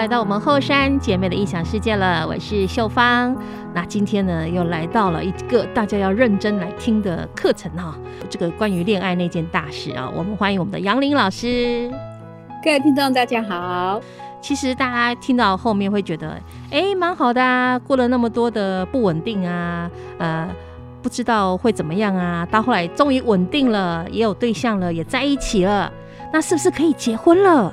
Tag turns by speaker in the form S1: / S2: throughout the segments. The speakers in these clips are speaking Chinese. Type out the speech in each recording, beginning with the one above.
S1: 来到我们后山姐妹的异想世界了，我是秀芳。那今天呢，又来到了一个大家要认真来听的课程哈，这个关于恋爱那件大事啊，我们欢迎我们的杨林老师。
S2: 各位听众大家好。
S1: 其实大家听到后面会觉得，哎，蛮好的啊，过了那么多的不稳定啊，呃。不知道会怎么样啊？到后来终于稳定了，也有对象了，也在一起了，那是不是可以结婚了？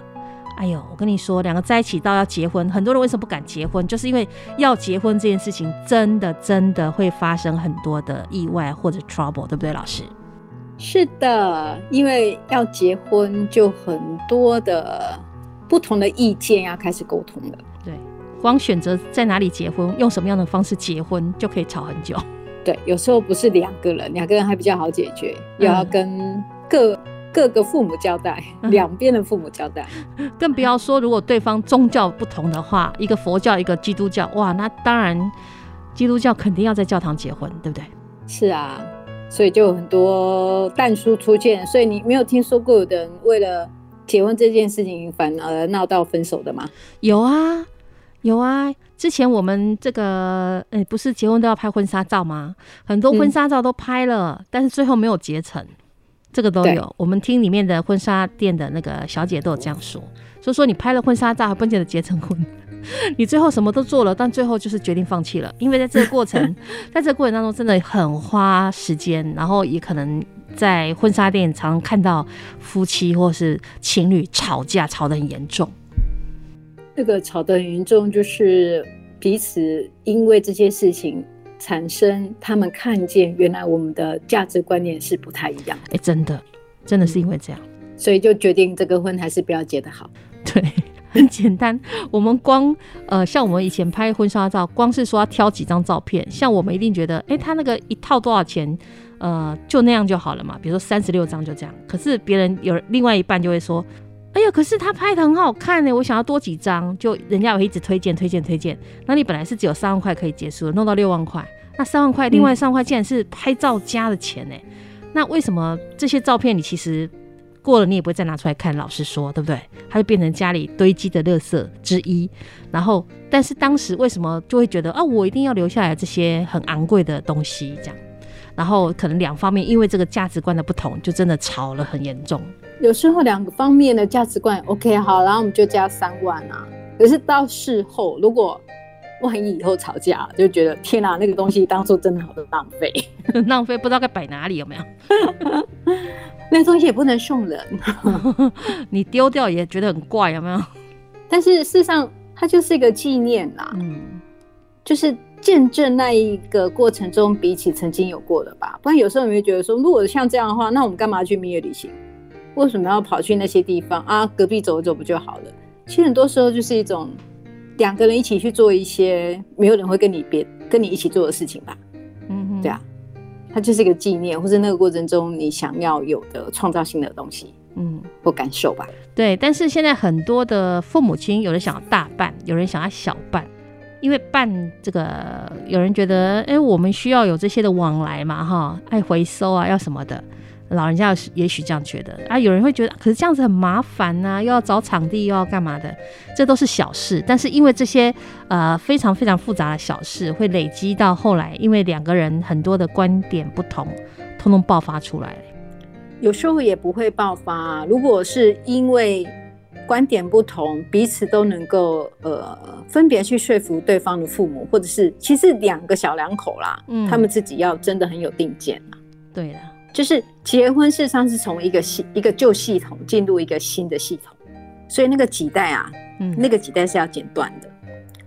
S1: 哎呦，我跟你说，两个在一起到要结婚，很多人为什么不敢结婚？就是因为要结婚这件事情，真的真的会发生很多的意外或者 trouble，对不对，老师？
S2: 是的，因为要结婚，就很多的不同的意见要开始沟通了。
S1: 对，光选择在哪里结婚，用什么样的方式结婚，就可以吵很久。
S2: 对，有时候不是两个人，两个人还比较好解决，又、嗯、要跟各各个父母交代，两边的父母交代，
S1: 更不要说如果对方宗教不同的话，一个佛教，一个基督教，哇，那当然基督教肯定要在教堂结婚，对不对？
S2: 是啊，所以就有很多但书出现，所以你没有听说过有的人为了结婚这件事情反而闹到分手的吗？
S1: 有啊。有啊，之前我们这个，哎、欸，不是结婚都要拍婚纱照吗？很多婚纱照都拍了，嗯，但是最后没有结成，这个都有。我们厅里面的婚纱店的那个小姐都有这样说，所以说你拍了婚纱照还不见得结成婚，你最后什么都做了，但最后就是决定放弃了，因为在这个过程，在这个过程当中真的很花时间，然后也可能在婚纱店常常看到夫妻或是情侣吵架，吵得很严重。
S2: 这个吵得很严重，就是彼此因为这些事情产生，他们看见原来我们的价值观念是不太一样。
S1: 哎，真的，真的是因为这样，
S2: 所以就决定这个婚还是不要结的好。
S1: 对，很简单，我们光呃，像我们以前拍婚纱照，光是说要挑几张照片，像我们一定觉得，哎，他那个一套多少钱？呃，就那样就好了嘛。比如说三十六张就这样，可是别人有另外一半就会说。哎呀，可是他拍的很好看呢，我想要多几张，就人家有一直推荐推荐推荐。那你本来是只有三万块可以结束，弄到六万块，那三万块，另外三万块竟然是拍照加的钱呢？那为什么这些照片你其实过了你也不会再拿出来看？老实说，对不对？它就变成家里堆积的垃圾之一。然后，但是当时为什么就会觉得啊，我一定要留下来这些很昂贵的东西这样？然后可能两方面因为这个价值观的不同，就真的吵了很严重。
S2: 有时候两个方面的价值观 OK 好，然后我们就加三万啊。可是到事后，如果万一以后吵架，就觉得天哪，那个东西当初真的好浪费，
S1: 浪费不知道该摆哪里，有没有？
S2: 那个东西也不能送人，
S1: 你丢掉也觉得很怪，有没有？
S2: 但是事实上，它就是一个纪念啦，嗯，就是见证那一个过程中比起曾经有过的吧。不然有时候你会觉得说，如果像这样的话，那我们干嘛去蜜月旅行？为什么要跑去那些地方啊？隔壁走一走不就好了？其实很多时候就是一种两个人一起去做一些没有人会跟你别跟你一起做的事情吧。嗯哼，对啊，它就是一个纪念，或者那个过程中你想要有的创造性的东西，嗯，或感受吧。
S1: 对，但是现在很多的父母亲，有人想要大办，有人想要小办，因为办这个，有人觉得，哎，我们需要有这些的往来嘛，哈，爱回收啊，要什么的。老人家也许这样觉得啊，有人会觉得，可是这样子很麻烦呐、又要找场地，又要干嘛的，这都是小事。但是因为这些呃非常非常复杂的小事，会累积到后来，因为两个人很多的观点不同，通通爆发出来。
S2: 有时候也不会爆发，如果是因为观点不同，彼此都能够呃分别去说服对方的父母，或者是其实两个小两口啦，嗯，他们自己要真的很有定见啊。
S1: 对了。
S2: 就是结婚，事实上是从一个系一个旧系统进入一个新的系统，所以那个几代啊，嗯，那个几代是要剪断的。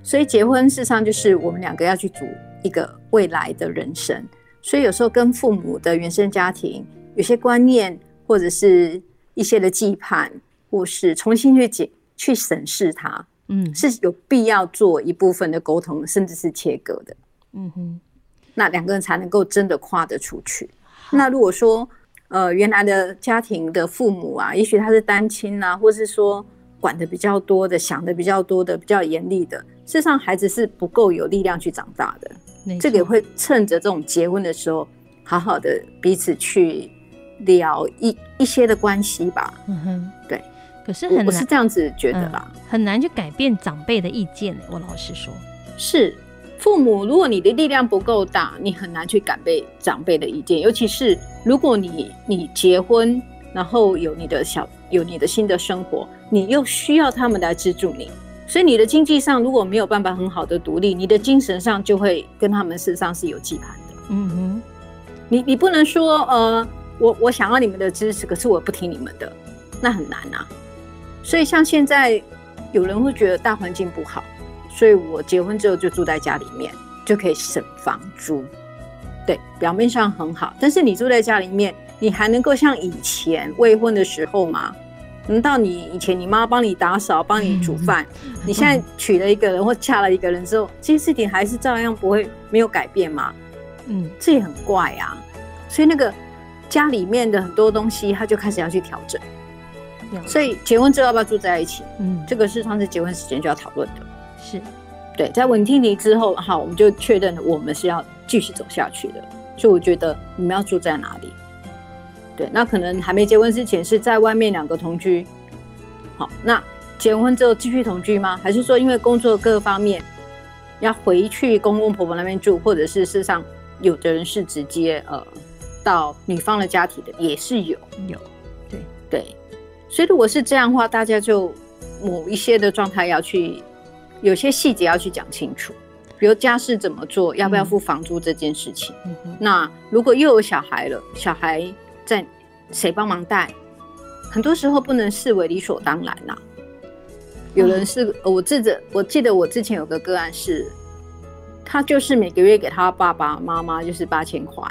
S2: 所以结婚事实上就是我们两个要去组一个未来的人生。所以有时候跟父母的原生家庭有些观念，或者是一些的羁绊，或是重新去解去审视它，嗯，是有必要做一部分的沟通，甚至是切割的。嗯哼，那两个人才能够真的跨得出去。那如果说，呃，原来的家庭的父母啊，也许他是单亲啊，或是说管的比较多的、想的比较多的、比较严厉的，事实上孩子是不够有力量去长大的。这个也会趁着这种结婚的时候，好好的彼此去聊一一些的关系吧。嗯哼，对。
S1: 可是很难，
S2: 我是这样子觉得啦，
S1: 嗯、很难去改变长辈的意见。我老实说，
S2: 是父母，如果你的力量不够大，你很难去改变长辈的意见。尤其是如果你你结婚，然后有你的小有你的新的生活，你又需要他们来资助你，所以你的经济上如果没有办法很好的独立，你的精神上就会跟他们事实上是有羁绊的。嗯哼，你你不能说呃，我我想要你们的支持，可是我不听你们的，那很难啊。所以像现在有人会觉得大环境不好，所以我结婚之后就住在家里面，就可以省房租。对，表面上很好，但是你住在家里面。你还能够像以前未婚的时候吗？难道你以前你妈帮你打扫、帮你煮饭，你现在娶了一个人或嫁了一个人之后，这些事情还是照样不会没有改变吗？嗯，这也很怪啊。所以那个家里面的很多东西，他就开始要去调整。所以结婚之后要不要住在一起？嗯，这个是上次结婚时间就要讨论的。是，对，在稳定离之后，好，我们就确认我们是要继续走下去的。所以我觉得你们要住在哪里？对，那可能还没结婚之前是在外面两个同居，好，那结婚之后继续同居吗？还是说因为工作各方面要回去公公婆婆那边住，或者是事实上有的人是直接呃到女方的家庭的，也是有有，对对，所以如果是这样的话，大家就某一些的状态要去，有些细节要去讲清楚，比如家事怎么做，要不要付房租这件事情。嗯，那如果又有小孩了，小孩。在谁帮忙带？很多时候不能视为理所当然呐、啊。有人是，我记得，我记得我之前有个个案是，他就是每个月给他爸爸妈妈就是八千块，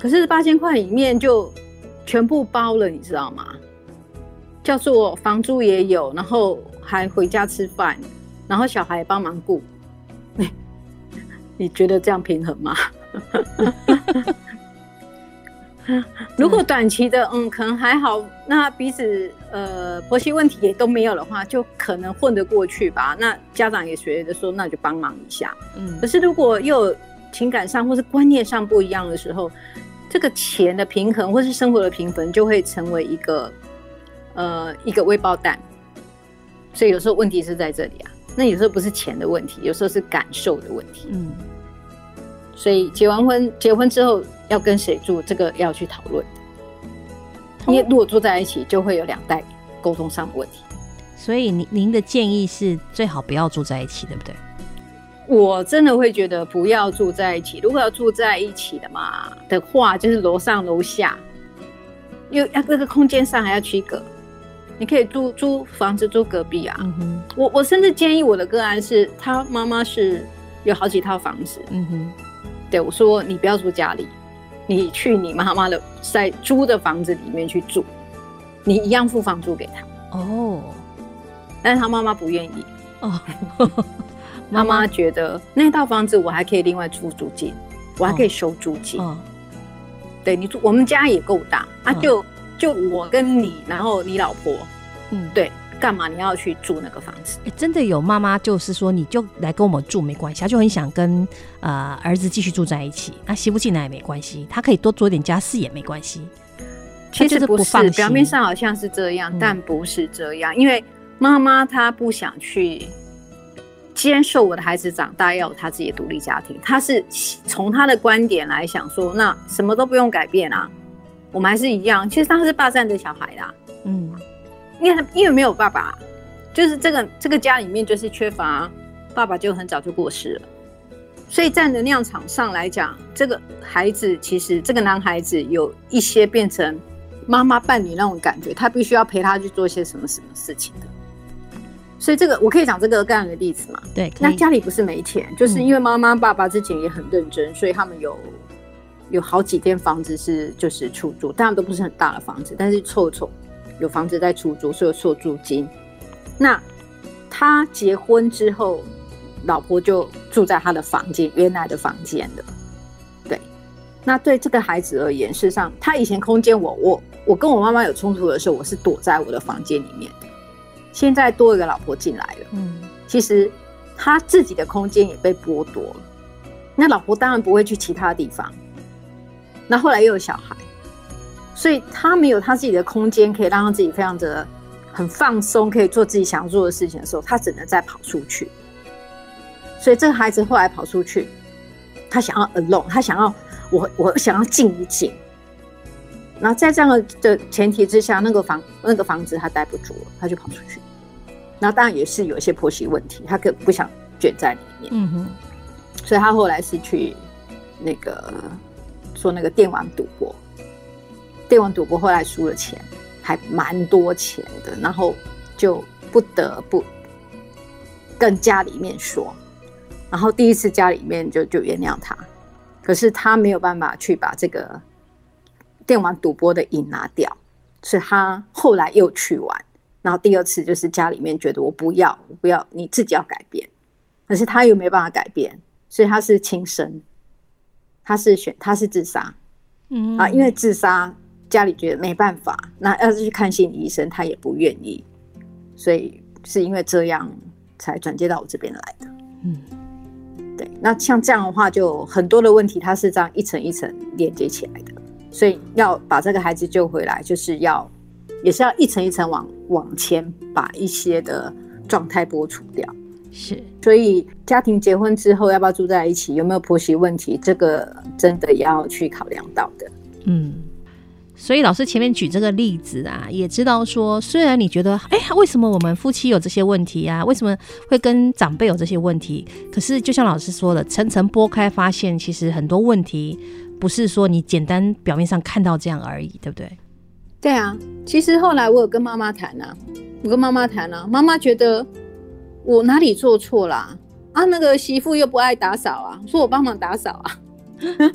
S2: 可是八千块里面就全部包了，你知道吗？叫做房租也有，然后还回家吃饭，然后小孩也帮忙顾。你觉得这样平衡吗？如果短期的，嗯，可能还好，那彼此呃婆媳问题也都没有的话，就可能混得过去吧。那家长也觉得说，那就帮忙一下。嗯，可是如果又有情感上或是观念上不一样的时候，这个钱的平衡或是生活的平衡就会成为一个呃一个微爆弹。所以有时候问题是在这里啊，那有时候不是钱的问题，有时候是感受的问题。嗯，所以结完婚，结婚之后。要跟谁住，这个要去讨论。因为如果住在一起，就会有两代沟通上的问题。
S1: 所以您您的建议是最好不要住在一起，对不对？
S2: 我真的会觉得不要住在一起。如果要住在一起的嘛的话，就是楼上楼下，又要这个空间上还要区隔。你可以租租房子租隔壁啊。嗯。我我甚至建议我的个案是，他妈妈是有好几套房子。嗯哼。对，我说你不要住家里。你去你妈妈的在租的房子里面去住，你一样付房租给他哦，但是他妈妈不愿意哦，妈妈觉得那套房子我还可以另外出租金，我还可以收租金，哦，对你住我们家也够大啊，就就我跟你，然后你老婆，嗯，对。干嘛你要去住那个房子？
S1: 欸、真的有妈妈就是说，你就来跟我们住没关系，她就很想跟呃儿子继续住在一起。那媳妇进来也没关系，她可以多做点家事也没关系。
S2: 其实不是，表面上好像是这样，嗯、但不是这样。因为妈妈她不想去接受我的孩子长大要有他自己的独立家庭，她是从她的观点来想说，那什么都不用改变啊，我们还是一样。其实他是霸占的小孩啦，嗯。因为他因为没有爸爸，就是这个这个家里面就是缺乏爸爸，就很早就过世了，所以在能量场上来讲，这个孩子其实这个男孩子有一些变成妈妈伴侣那种感觉，他必须要陪他去做一些什么什么事情的。所以这个我可以讲这个个案的例子嘛？对，那家里不是没钱，就是因为妈妈爸爸之前也很认真，所以他们有有好几间房子是就是出租，当然都不是很大的房子，但是凑凑。有房子在出租，所以有收租金。那他结婚之后，老婆就住在他的房间，原来的房间的。对，那对这个孩子而言，事实上，他以前空间，我我我跟我妈妈有冲突的时候，我是躲在我的房间里面的。现在多一个老婆进来了，嗯，其实他自己的空间也被剥夺了。那老婆当然不会去其他地方。那后来又有小孩。所以他没有他自己的空间，可以让他自己非常的很放松，可以做自己想要做的事情的时候，他只能再跑出去。所以这个孩子后来跑出去，他想要 alone，他想要我，我想要静一静。然后在这样的前提之下，那个房那个房子他待不住了，他就跑出去。然后当然也是有一些婆媳问题，他可不想卷在里面。嗯哼。所以他后来是去那个做那个电玩赌博，电玩赌博后来输了钱，还蛮多钱的，然后就不得不跟家里面说。然后第一次家里面就就原谅他，可是他没有办法去把这个。电玩赌博的瘾拿掉，所以他后来又去玩，然后第二次就是家里面觉得我不要，我不要，你自己要改变，可是他又没办法改变，所以他是轻生，他是选他是自杀，嗯啊，因为自杀家里觉得没办法，那要是去看心理医生他也不愿意，所以是因为这样才转接到我这边来的，嗯，对，那像这样的话就很多的问题，它是这样一层一层连接起来的。所以要把这个孩子救回来，就是要，也是要一层一层往往前把一些的状态剥除掉。是，所以家庭结婚之后要不要住在一起，有没有婆媳问题，这个真的要去考量到的。
S1: 嗯，所以老师前面举这个例子啊，也知道说，虽然你觉得，哎，为什么我们夫妻有这些问题啊？为什么会跟长辈有这些问题？可是就像老师说的，层层剥开，发现其实很多问题。不是说你简单表面上看到这样而已，对不对？
S2: 对啊，其实后来我有跟妈妈谈啊，我跟妈妈谈啊，妈妈觉得我哪里做错啦啊？啊，那个媳妇又不爱打扫啊，说我帮忙打扫啊。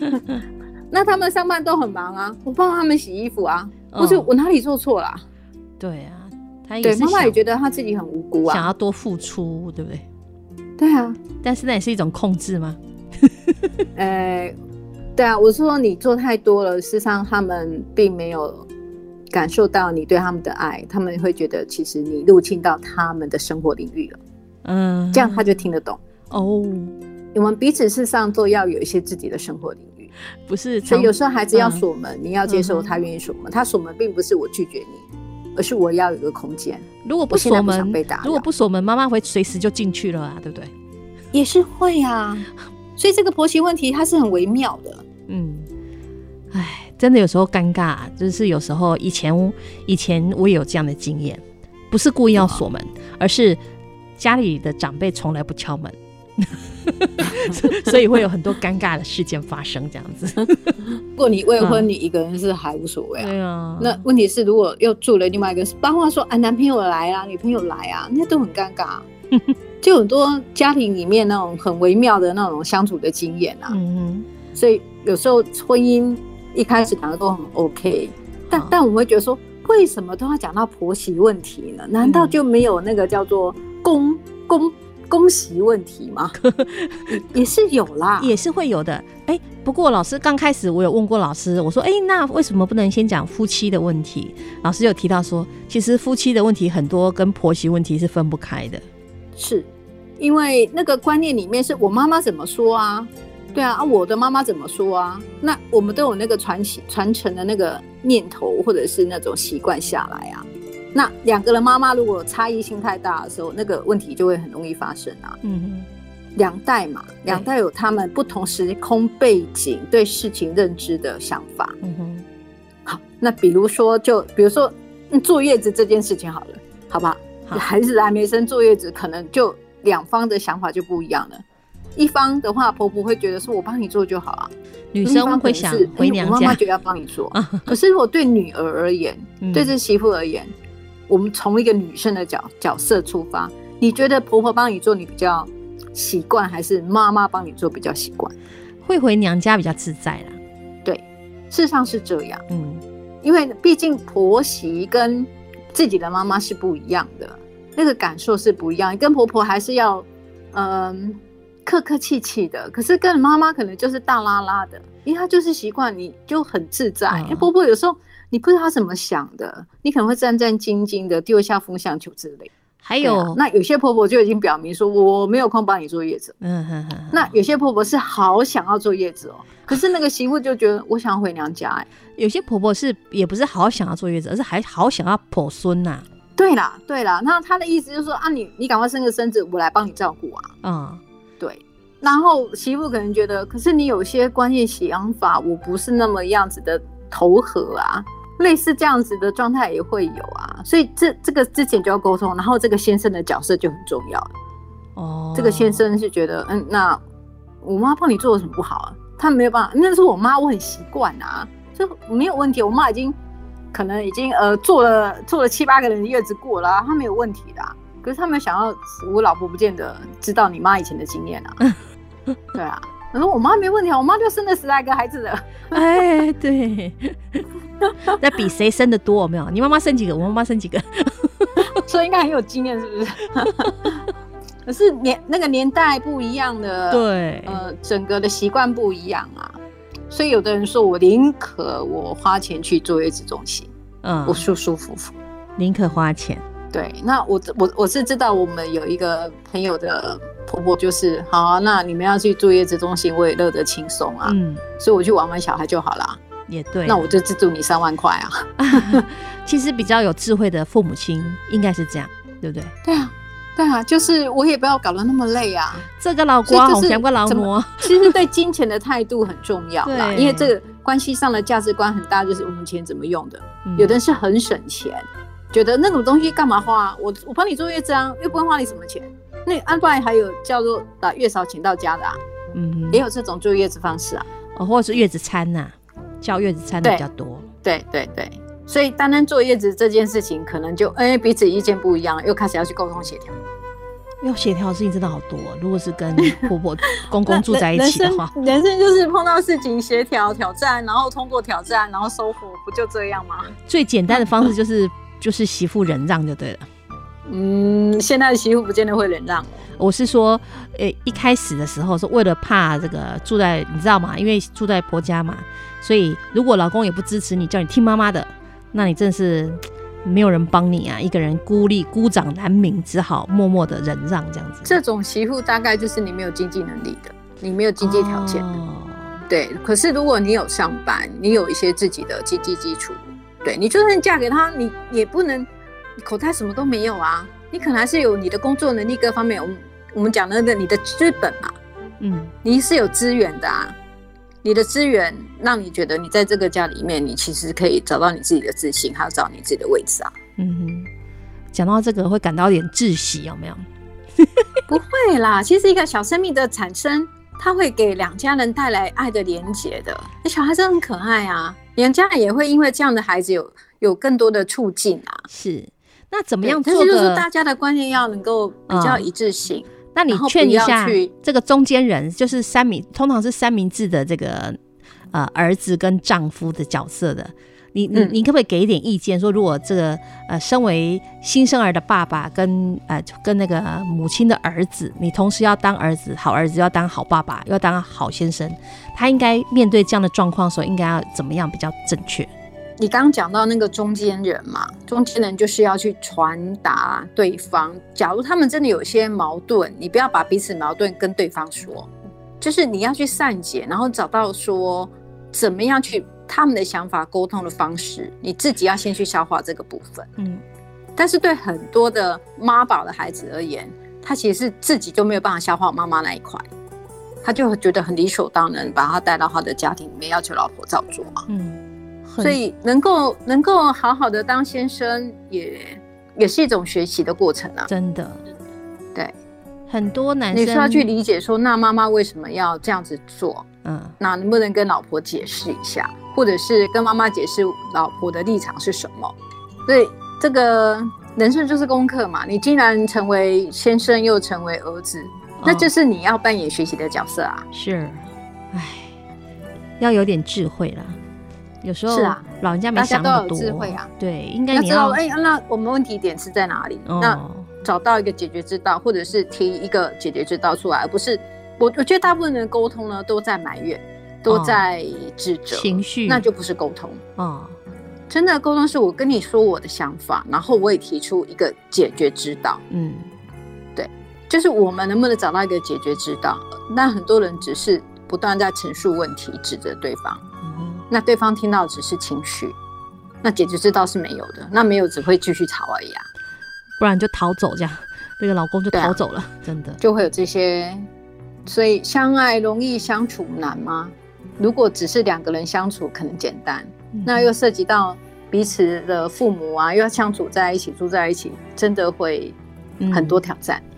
S2: 那他们上班都很忙啊，我帮他们洗衣服啊，不是我哪里做错啦啊？
S1: 对啊，他也
S2: 对妈妈也觉得他自己很无辜啊，
S1: 想要多付出，对不对？
S2: 对啊，
S1: 但是那也是一种控制吗？
S2: 呃。对啊，我说你做太多了，事实上他们并没有感受到你对他们的爱，他们会觉得其实你入侵到他们的生活领域了。嗯，这样他就听得懂哦。我们彼此事实上都要有一些自己的生活领域，
S1: 不是？
S2: 所以有时候孩子要锁门，嗯、你要接受他愿意锁门。嗯、他锁门并不是我拒绝你，而是我要有一个空间。
S1: 如果不锁门，如果不锁门，妈妈会随时就进去了啊，对不对？
S2: 也是会啊。所以这个婆媳问题它是很微妙的。
S1: 嗯，哎，真的有时候尴尬，就是有时候以前以前我也有这样的经验，不是故意要锁门，哦、而是家里的长辈从来不敲门，所以会有很多尴尬的事件发生。这样子，
S2: 如果你未婚，你一个人是还无所谓啊。
S1: 对啊。
S2: 那问题是，如果又住了另外一个，包括说啊，男朋友来啊，女朋友来啊，那都很尴尬。就很多家庭里面那种很微妙的那种相处的经验啊。嗯哼。所以有时候婚姻一开始讲的都很 OK，但但我会觉得说，为什么都要讲到婆媳问题呢？难道就没有那个叫做公公公媳问题吗？也是有啦，
S1: 也是会有的。哎、欸，不过老师刚开始我有问过老师，我说，哎、欸，那为什么不能先讲夫妻的问题？老师有提到说，其实夫妻的问题很多跟婆媳问题是分不开的，
S2: 是因为那个观念里面是我妈妈怎么说啊？对啊，啊，我的妈妈怎么说啊？那我们都有那个传承传承的那个念头，或者是那种习惯下来啊。那两个人妈妈如果差异性太大的时候，那个问题就会很容易发生啊。嗯哼，两代嘛，两代有他们不同时空背景对事情认知的想法。嗯哼，好，那比如说，就比如说，嗯，坐月子这件事情好了，好不好？好，孩子还没生，坐月子可能就两方的想法就不一样了。一方的话，婆婆会觉得说：“我帮你做就好啊。”
S1: 女生会想回娘家，
S2: 妈妈觉得要帮你做。可是如果对女儿而言，对这媳妇而言，我们从一个女生的角角色出发，你觉得婆婆帮你做你比较习惯，还是妈妈帮你做比较习惯？
S1: 会回娘家比较自在啦。
S2: 对，事实上是这样。嗯，因为毕竟婆媳跟自己的妈妈是不一样的，那个感受是不一样。你跟婆婆还是要，嗯。客客气气的，可是跟妈妈可能就是大拉拉的，因为她就是习惯，你就很自在。因为婆婆有时候你不知道他怎么想的，你可能会战战兢兢的丢下风向球之类。
S1: 还有、
S2: 啊，那有些婆婆就已经表明说我没有空帮你做月子。嗯哼哼。那有些婆婆是好想要做月子哦，可是那个媳妇就觉得我想要回娘家。哎，
S1: 有些婆婆是也不是好想要坐月子，而是还好想要婆孙呐。
S2: 对啦，对啦，那她的意思就是说啊你，你你赶快生个孙子，我来帮你照顾啊。
S1: 嗯，
S2: 对。然后媳妇可能觉得，可是你有些观念想法，我不是那么样子的投合啊。类似这样子的状态也会有啊，所以这这个之前就要沟通。然后这个先生的角色就很重要了。
S1: 哦，
S2: 这个先生是觉得，嗯，那我妈帮你做了什么不好啊？他没有办法，那是我妈，我很习惯啊，就没有问题。我妈已经。可能已经呃做了做了七八个人的月子过了，啊，他没有问题的，啊。可是他们想要，我老婆不见得知道你妈以前的经验啊。对啊，我说我妈没问题啊，我妈就生了十来个孩子的。
S1: 哎，对，那比谁生的多有没有？你妈妈生几个？我妈妈生几个？
S2: 所以应该很有经验，是不是？可是年那个年代不一样的，
S1: 对，
S2: 呃，整个的习惯不一样啊。所以有的人说，我宁可我花钱去坐月子中心，嗯，我舒舒服服，
S1: 宁可花钱。
S2: 对，那我我我是知道，我们有一个朋友的婆婆就是，好啊，那你们要去坐月子中心，我也乐得轻松啊，嗯，所以我去玩玩小孩就好了，
S1: 也对，
S2: 那我就资助你三万块啊。
S1: 其实比较有智慧的父母亲应该是这样，对不对？
S2: 对啊。对啊，就是我也不要搞得那么累啊。
S1: 这个老公好像个劳模，
S2: 其实对金钱的态度很重要啦。因为这个关系上的价值观很大，就是我们钱怎么用的。嗯、有的人是很省钱，觉得那种东西干嘛花？我我帮你做月子啊，又不会花你什么钱。那安排还有叫做把月嫂请到家的啊，嗯，也有这种坐月子方式啊，
S1: 哦，或者是月子餐呐、啊，叫月子餐的比较多。
S2: 对对对，对。所以单单坐月子这件事情，可能就哎、欸、彼此意见不一样，又开始要去沟通协调。
S1: 要协调的事情真的好多，如果是跟婆婆 公公住在一起的话，
S2: 人生，人生就是碰到事情协调挑战，然后通过挑战，然后收获，不就这样吗？
S1: 最简单的方式就是就是媳妇忍让就对了。
S2: 嗯，现在的媳妇不见得会忍让。
S1: 我是说，呃、欸，一开始的时候是为了怕这个住在你知道吗？因为住在婆家嘛，所以如果老公也不支持你，叫你听妈妈的，那你真是。没有人帮你啊，一个人孤立孤掌难鸣，只好默默的忍让这样子。
S2: 这种媳妇大概就是你没有经济能力的，你没有经济条件的。哦、对，可是如果你有上班，你有一些自己的经济基础，对，你就算嫁给他，你也不能口袋什么都没有啊。你可能还是有你的工作能力各方面。我们我们讲的那个你的资本嘛，嗯，你是有资源的啊。你的资源让你觉得你在这个家里面，你其实可以找到你自己的自信，还有找你自己的位置啊。
S1: 嗯哼，讲到这个会感到有点窒息，有没有？
S2: 不会啦，其实一个小生命的产生，它会给两家人带来爱的连结的。那小孩子很可爱啊，两家人也会因为这样的孩子有有更多的促进啊。
S1: 是，那怎么样做？
S2: 就是大家的观念要能够比较一致性。嗯
S1: 那你劝一下这个中间人，就是三明，通常是三明治的这个呃儿子跟丈夫的角色的，你你你可不可以给一点意见？说如果这个呃身为新生儿的爸爸跟呃跟那个母亲的儿子，你同时要当儿子好儿子，要当好爸爸，要当好先生，他应该面对这样的状况的时候，应该要怎么样比较正确？
S2: 你刚刚讲到那个中间人嘛，中间人就是要去传达对方。假如他们真的有些矛盾，你不要把彼此矛盾跟对方说，就是你要去善解，然后找到说怎么样去他们的想法沟通的方式。你自己要先去消化这个部分。嗯，但是对很多的妈宝的孩子而言，他其实是自己就没有办法消化妈妈那一块，他就觉得很理所当然把他带到他的家庭里面，要求老婆照做嘛。嗯。所以能够能够好好的当先生也，也也是一种学习的过程啊！
S1: 真的，
S2: 对，
S1: 很多男生
S2: 你需要去理解说，那妈妈为什么要这样子做？嗯，那能不能跟老婆解释一下，或者是跟妈妈解释老婆的立场是什么？所以这个人生就是功课嘛。你既然成为先生，又成为儿子，哦，那就是你要扮演学习的角色啊！
S1: 是，哎，要有点智慧了。有时候是啊，老人家没想那么多，大家都有智慧啊。对，应该你要，知道，哎、
S2: 欸，那我们问题点是在哪里？哦、那找到一个解决之道，或者是提一个解决之道出来，而不是我。我觉得大部分人的沟通呢，都在埋怨，都在指责、哦、情绪，那就不是沟通。哦，真的沟通是我跟你说我的想法，然后我也提出一个解决之道。嗯，对，就是我们能不能找到一个解决之道？那很多人只是不断在陈述问题，指责对方。那对方听到只是情绪，那解决之道是没有的，那没有只会继续吵而已啊。
S1: 不然就逃走这样，那个老公就逃走了，啊、真的
S2: 就会有这些。所以相爱容易相处难吗？如果只是两个人相处可能简单，嗯、那又涉及到彼此的父母啊，又要相处在一起住在一起，真的会很多挑战。嗯、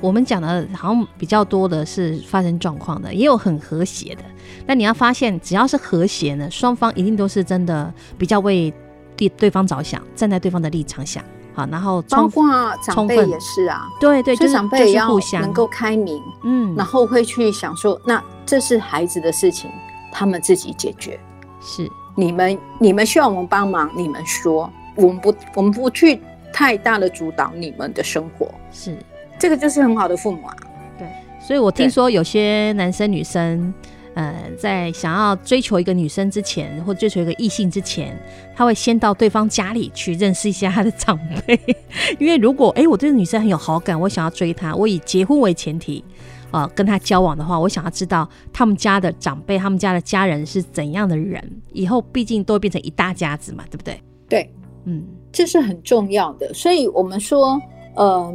S1: 我们讲的好像比较多的是发生状况的，也有很和谐的。但你要发现，只要是和谐呢，双方一定都是真的比较为对对方着想，站在对方的立场想。好，然后
S2: 包括长辈也是啊，
S1: 对对，就是
S2: 长辈也要能够开明，
S1: 嗯，
S2: 然后会去想说，那这是孩子的事情，他们自己解决。
S1: 是
S2: 你们你们需要我们帮忙，你们说，我们不我们不去太大的主导你们的生活。
S1: 是，
S2: 这个就是很好的父母啊。
S1: 对，所以我听说有些男生女生。呃，在想要追求一个女生之前，或追求一个异性之前，他会先到对方家里去认识一下他的长辈，因为如果哎、欸，我对女生很有好感，我想要追她，我以结婚为前提，呃，跟她交往的话，我想要知道他们家的长辈、他们家的家人是怎样的人，以后毕竟都会变成一大家子嘛，对不对？
S2: 对，
S1: 嗯，
S2: 这是很重要的。所以我们说，嗯、呃，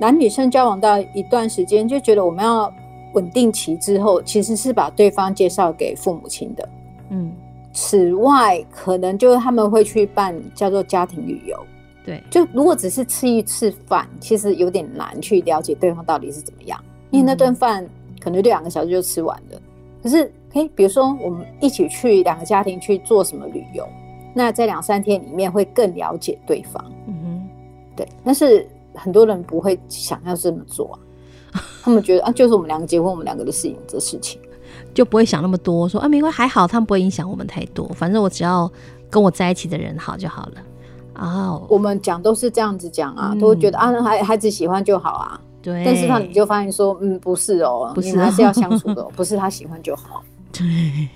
S2: 男女生交往到一段时间，就觉得我们要。稳定期之后，其实是把对方介绍给父母亲的。
S1: 嗯，
S2: 此外，可能就是他们会去办叫做家庭旅游。
S1: 对，
S2: 就如果只是吃一次饭，其实有点难去了解对方到底是怎么样，因为那顿饭可能就两个小时就吃完了。可是，可以比如说我们一起去两个家庭去做什么旅游，那在两三天里面会更了解对方。
S1: 嗯哼，
S2: 对，但是很多人不会想要这么做啊。他们觉得啊，就是我们两个结婚，我们两个的事情，这事情
S1: 就不会想那么多，说啊，没关系，还好，他们不会影响我们太多。反正我只要跟我在一起的人好就好了。哦，
S2: 我们讲都是这样子讲啊，嗯、都会觉得啊，孩孩子喜欢就好啊。
S1: 对。
S2: 但是他你就发现说，嗯，不是哦，不是，还是要相处的，不是他喜欢就好。
S1: 对，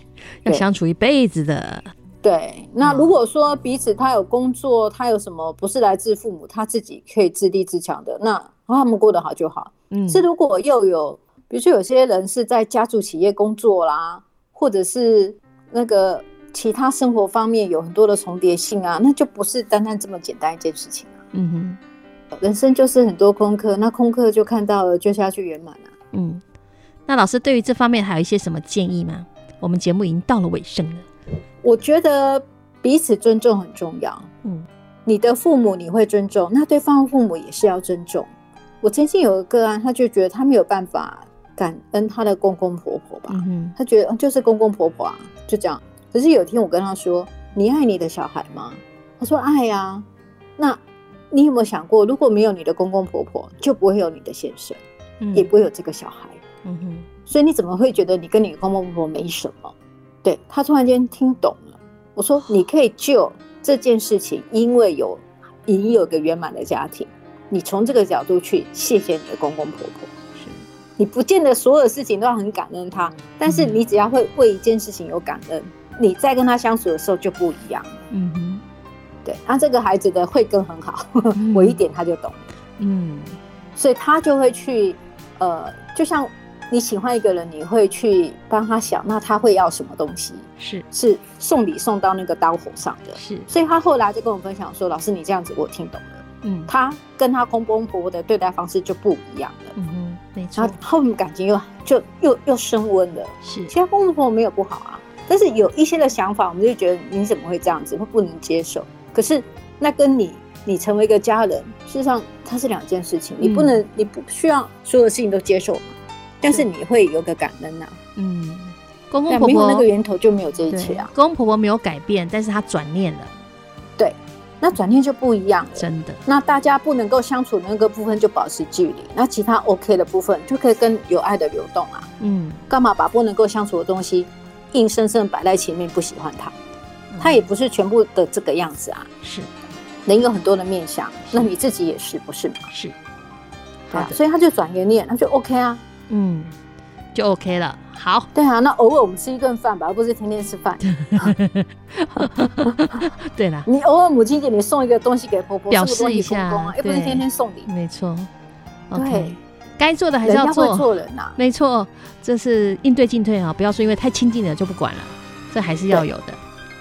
S1: 要相处一辈子的。
S2: 对。那如果说彼此他有工作，他有什么不是来自父母，他自己可以自立自强的，那他们过得好就好。嗯，是如果又有，比如说有些人是在家族企业工作啦，或者是那个其他生活方面有很多的重叠性啊，那就不是单单这么简单一件事情啊。
S1: 嗯哼，
S2: 人生就是很多空课，那空课就看到了，就是要去圆满啊。
S1: 嗯，那老师对于这方面还有一些什么建议吗？我们节目已经到了尾声了。
S2: 我觉得彼此尊重很重要。
S1: 嗯，
S2: 你的父母你会尊重，那对方的父母也是要尊重。我曾经有个个案，他就觉得他没有办法感恩他的公公婆婆吧，
S1: 嗯、
S2: 他觉得就是公公婆婆啊，就这样。可是有一天我跟他说：“你爱你的小孩吗？”他说：“爱呀、啊。”那你有没有想过，如果没有你的公公婆婆，就不会有你的先生，嗯、也不会有这个小孩。
S1: 嗯哼，
S2: 所以你怎么会觉得你跟你的公公婆婆没什么？对，他突然间听懂了。我说：“你可以就这件事情，因为有已经有个圆满的家庭。”你从这个角度去谢谢你的公公婆婆，
S1: 是
S2: 你不见得所有事情都要很感恩他，但是你只要会为一件事情有感恩，你在跟他相处的时候就不一样。
S1: 嗯哼，
S2: 对，那这个孩子的慧根很好，我一点他就懂。
S1: 嗯，
S2: 所以他就会去，呃，就像你喜欢一个人，你会去帮他想，那他会要什么东西？
S1: 是
S2: 是送礼送到那个刀口上的。
S1: 是，
S2: 所以他后来就跟我分享说：“老师，你这样子我听懂了。”
S1: 嗯，
S2: 他跟他公公婆婆的对待方式就不一样了。
S1: 嗯嗯，没错。
S2: 然后后面感情又就又又升温了。
S1: 是，
S2: 其他公公婆婆没有不好啊，但是有一些的想法，我们就觉得你怎么会这样子，会不能接受。可是那跟你你成为一个家人，事实上它是两件事情。你不能，嗯、你不需要所有的事情都接受嘛，但是你会有个感恩呐、啊。
S1: 嗯，公公婆婆
S2: 那个源头就没有这一切啊。
S1: 公公婆婆没有改变，但是他转念了。
S2: 对。那转念就不一样了，
S1: 真的。
S2: 那大家不能够相处的那个部分就保持距离，那其他 OK 的部分就可以跟有爱的流动啊。
S1: 嗯，
S2: 干嘛把不能够相处的东西硬生生摆在前面不喜欢他？他也不是全部的这个样子啊。
S1: 是，
S2: 人有很多的面相，那你自己也是不是吗？
S1: 是，
S2: 对啊，所以他就转个念，他就 OK 啊。
S1: 嗯，就 OK 了。好，
S2: 对啊，那偶尔我们吃一顿饭吧，而不是天天吃饭。
S1: 对啦，
S2: 你偶尔母亲节你送一个东西给婆婆，
S1: 表示一下，
S2: 又不是天天送礼。
S1: 没错
S2: ，OK，
S1: 对该做的还是要做。
S2: 做人呐、啊，
S1: 没错，这是应对进退啊，不要说因为太亲近了就不管了，这还是要有的。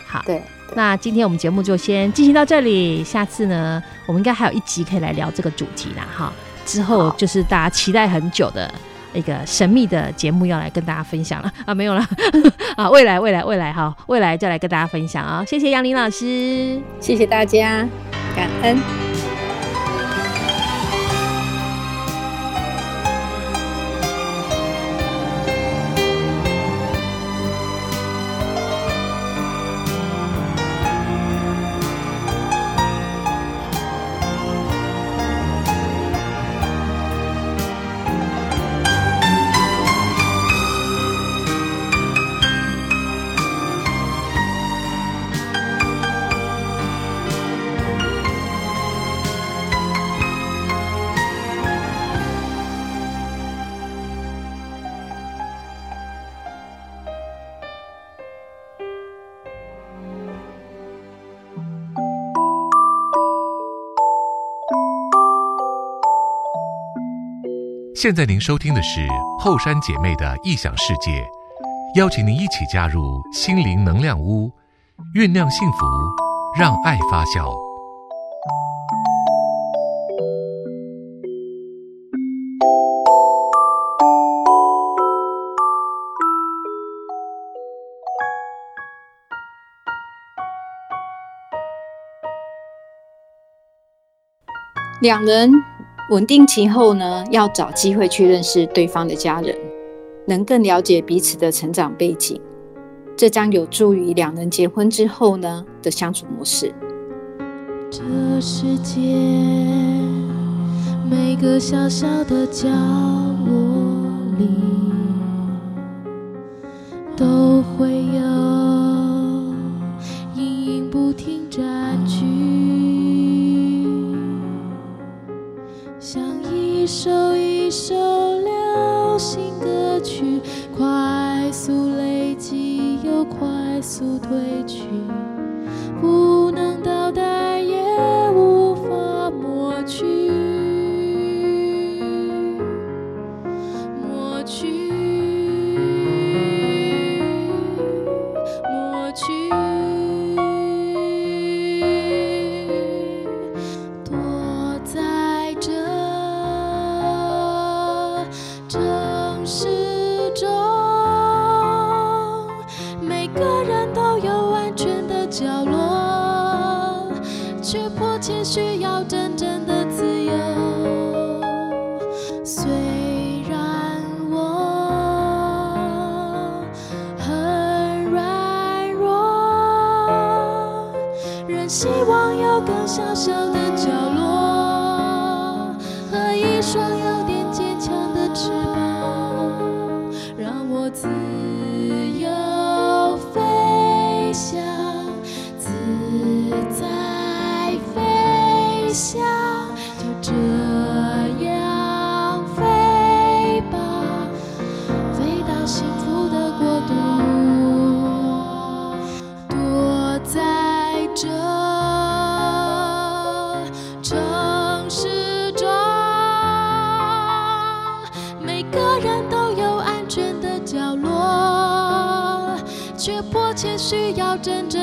S1: 好，
S2: 对，
S3: 那今天我们节目就先进行到这里，下次呢，我们应该还有一集可以来聊这个主题啦，哈。之后就是大家期待很久的一个神秘的节目要来跟大家分享了。啊，没有了。啊，未来未来未来哈，未来就来跟大家分享啊，谢谢杨林老师，
S2: 谢谢大家，感恩。
S4: 现在您收听的是后山姐妹的异想世界，邀请您一起加入心灵能量屋，酝酿幸福，让爱发酵。
S2: 两人。稳定期后呢，要找机会去认识对方的家人，能更了解彼此的成长背景，这将有助于两人结婚之后呢的相处模式。
S1: 这世界每个小小的角落里，自由。需要真正